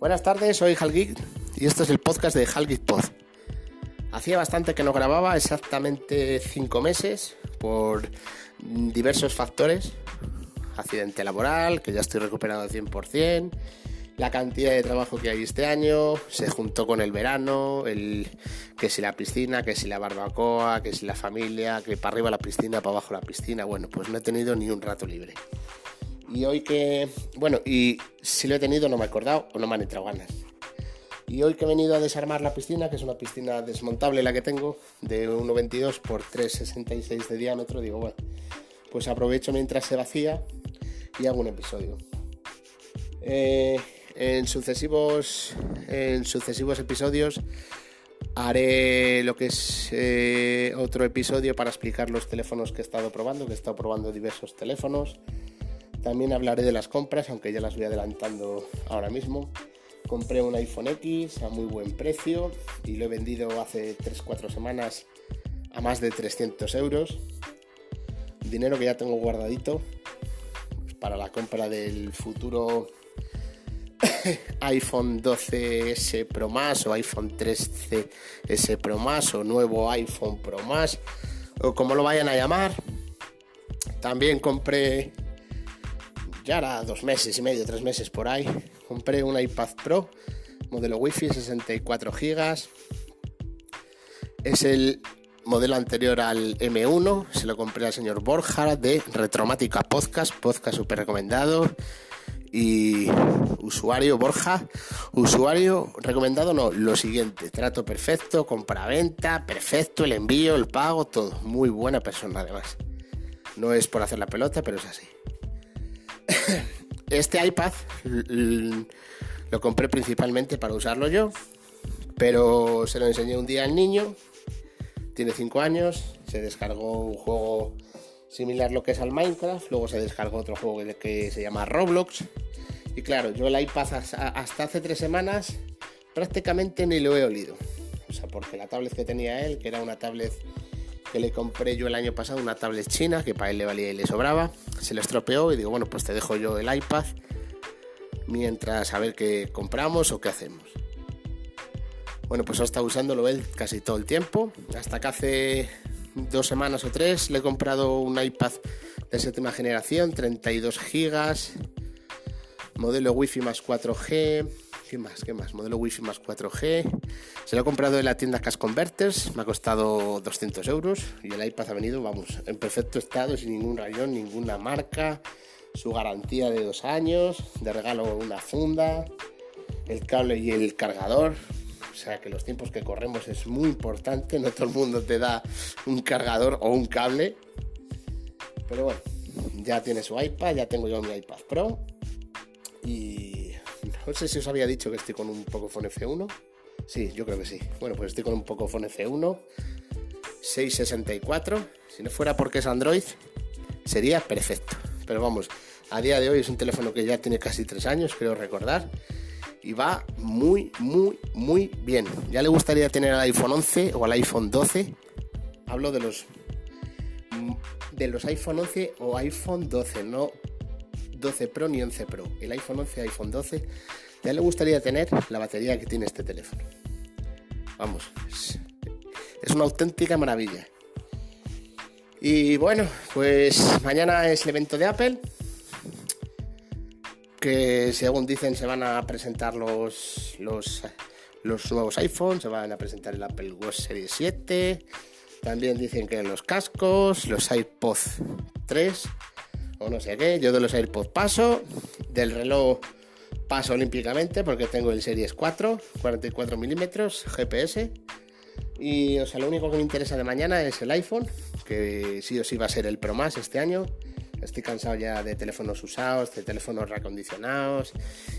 Buenas tardes, soy Halgeek y esto es el podcast de Halgeek Pod. Hacía bastante que no grababa, exactamente 5 meses, por diversos factores. Accidente laboral, que ya estoy recuperado al 100%, la cantidad de trabajo que hay este año, se juntó con el verano, el, que si la piscina, que si la barbacoa, que si la familia, que para arriba la piscina, para abajo la piscina. Bueno, pues no he tenido ni un rato libre. Y hoy que, bueno, y si lo he tenido no me he acordado o no me han entrado ganas. Y hoy que he venido a desarmar la piscina, que es una piscina desmontable la que tengo, de 1,22 por 3,66 de diámetro, digo, bueno, pues aprovecho mientras se vacía y hago un episodio. Eh, en, sucesivos, en sucesivos episodios haré lo que es eh, otro episodio para explicar los teléfonos que he estado probando, que he estado probando diversos teléfonos también hablaré de las compras, aunque ya las voy adelantando ahora mismo. Compré un iPhone X a muy buen precio y lo he vendido hace 3-4 semanas a más de 300 euros. Dinero que ya tengo guardadito para la compra del futuro iPhone 12S Pro Más o iPhone 13S Pro Más o nuevo iPhone Pro Más o como lo vayan a llamar. También compré ya era dos meses y medio, tres meses por ahí, compré un iPad Pro, modelo Wi-Fi, 64 GB. Es el modelo anterior al M1, se lo compré al señor Borja de Retromática Podcast, podcast súper recomendado. Y usuario Borja, usuario recomendado no, lo siguiente, trato perfecto, compra-venta, perfecto, el envío, el pago, todo. Muy buena persona además. No es por hacer la pelota, pero es así. Este iPad lo compré principalmente para usarlo yo, pero se lo enseñé un día al niño, tiene 5 años, se descargó un juego similar lo que es al Minecraft, luego se descargó otro juego que se llama Roblox, y claro, yo el iPad hasta hace 3 semanas prácticamente ni lo he olido, o sea, porque la tablet que tenía él, que era una tablet que le compré yo el año pasado una tablet china que para él le valía y le sobraba. Se le estropeó y digo, bueno, pues te dejo yo el iPad mientras a ver qué compramos o qué hacemos. Bueno, pues ha estado usándolo él casi todo el tiempo. Hasta que hace dos semanas o tres le he comprado un iPad de séptima generación, 32 GB, modelo Wi-Fi más 4G ¿Qué más? ¿Qué más? Modelo Wi-Fi más 4G. Se lo he comprado en la tienda Cash Converters. Me ha costado 200 euros. Y el iPad ha venido, vamos, en perfecto estado, sin ningún rayón, ninguna marca. Su garantía de dos años. De regalo una funda. El cable y el cargador. O sea que los tiempos que corremos es muy importante. No todo el mundo te da un cargador o un cable. Pero bueno, ya tiene su iPad. Ya tengo yo mi iPad Pro. Y no sé si os había dicho que estoy con un Pocophone F1. Sí, yo creo que sí. Bueno, pues estoy con un Pocophone F1 664. Si no fuera porque es Android, sería perfecto. Pero vamos, a día de hoy es un teléfono que ya tiene casi 3 años, creo recordar. Y va muy, muy, muy bien. Ya le gustaría tener al iPhone 11 o al iPhone 12. Hablo de los de los iPhone 11 o iPhone 12, no 12 Pro ni 11 Pro. El iPhone 11, iPhone 12, ya le gustaría tener la batería que tiene este teléfono. Vamos, es, una auténtica maravilla. Y bueno, pues mañana es el evento de Apple, que según dicen se van a presentar los, los, los nuevos iPhones, se van a presentar el Apple Watch Series 7, también dicen que los cascos, los iPods 3 o no sé qué. Yo de los AirPods paso, del reloj paso olímpicamente porque tengo el Series 4, 44 milímetros, GPS. Y o sea, lo único que me interesa de mañana es el iPhone, que sí o sí va a ser el Pro Más este año. Estoy cansado ya de teléfonos usados, de teléfonos reacondicionados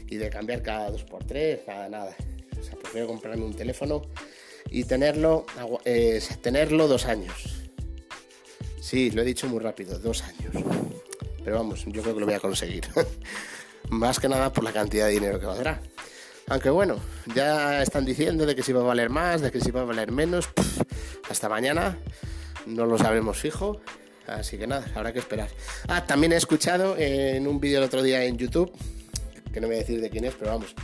y de cambiar cada 2x3, nada, nada. O sea, prefiero comprarme un teléfono y tenerlo, eh, tenerlo dos años. Sí, lo he dicho muy rápido, dos años. Pero vamos, yo creo que lo voy a conseguir. Más que nada por la cantidad de dinero que valdrá. Aunque bueno, ya están diciendo de que si va a valer más, de que si va a valer menos. hasta mañana no lo sabremos fijo. Así que nada, habrá que esperar. Ah, también he escuchado en un vídeo el otro día en YouTube, que no voy a decir de quién es, pero vamos,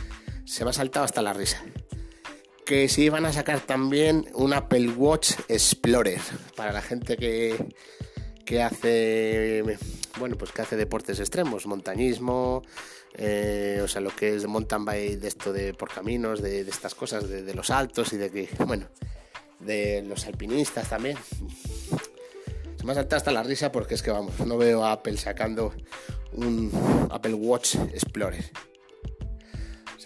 se me ha saltado hasta la risa. Que sí van a sacar también un Apple Watch Explorer para la gente que, que hace bueno pues que hace deportes extremos, montañismo, eh, o sea lo que es mountain bike de esto de por caminos, de, estas cosas, de, de, los altos y de que, bueno, de los alpinistas también. Se me ha saltado hasta la risa porque es que vamos, no veo a Apple sacando un Apple Watch Explorer.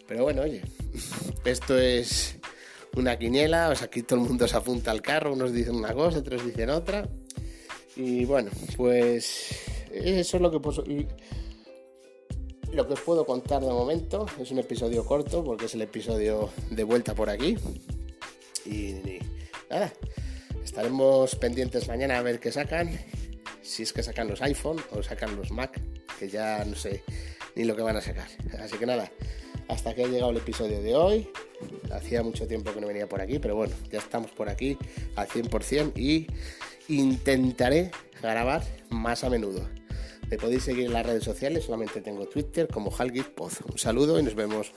Pero bueno, oye, esto es una quiniela, o sea, aquí todo el mundo se apunta al carro, unos dicen una cosa, otros dicen otra. Y bueno, pues eso es lo que, lo que os puedo contar de momento. Es un episodio corto porque es el episodio de vuelta por aquí. Y, nada, estaremos pendientes mañana a ver qué sacan. Si es que sacan los iPhone o sacan los Mac, que ya no sé ni lo que van a sacar. Así que nada, hasta que ha llegado el episodio de hoy. Hacía mucho tiempo que no venía por aquí, pero bueno, ya estamos por aquí al 100% y intentaré grabar más a menudo. Me podéis seguir en las redes sociales, solamente tengo Twitter como HalGeekPod. Un saludo y nos vemos.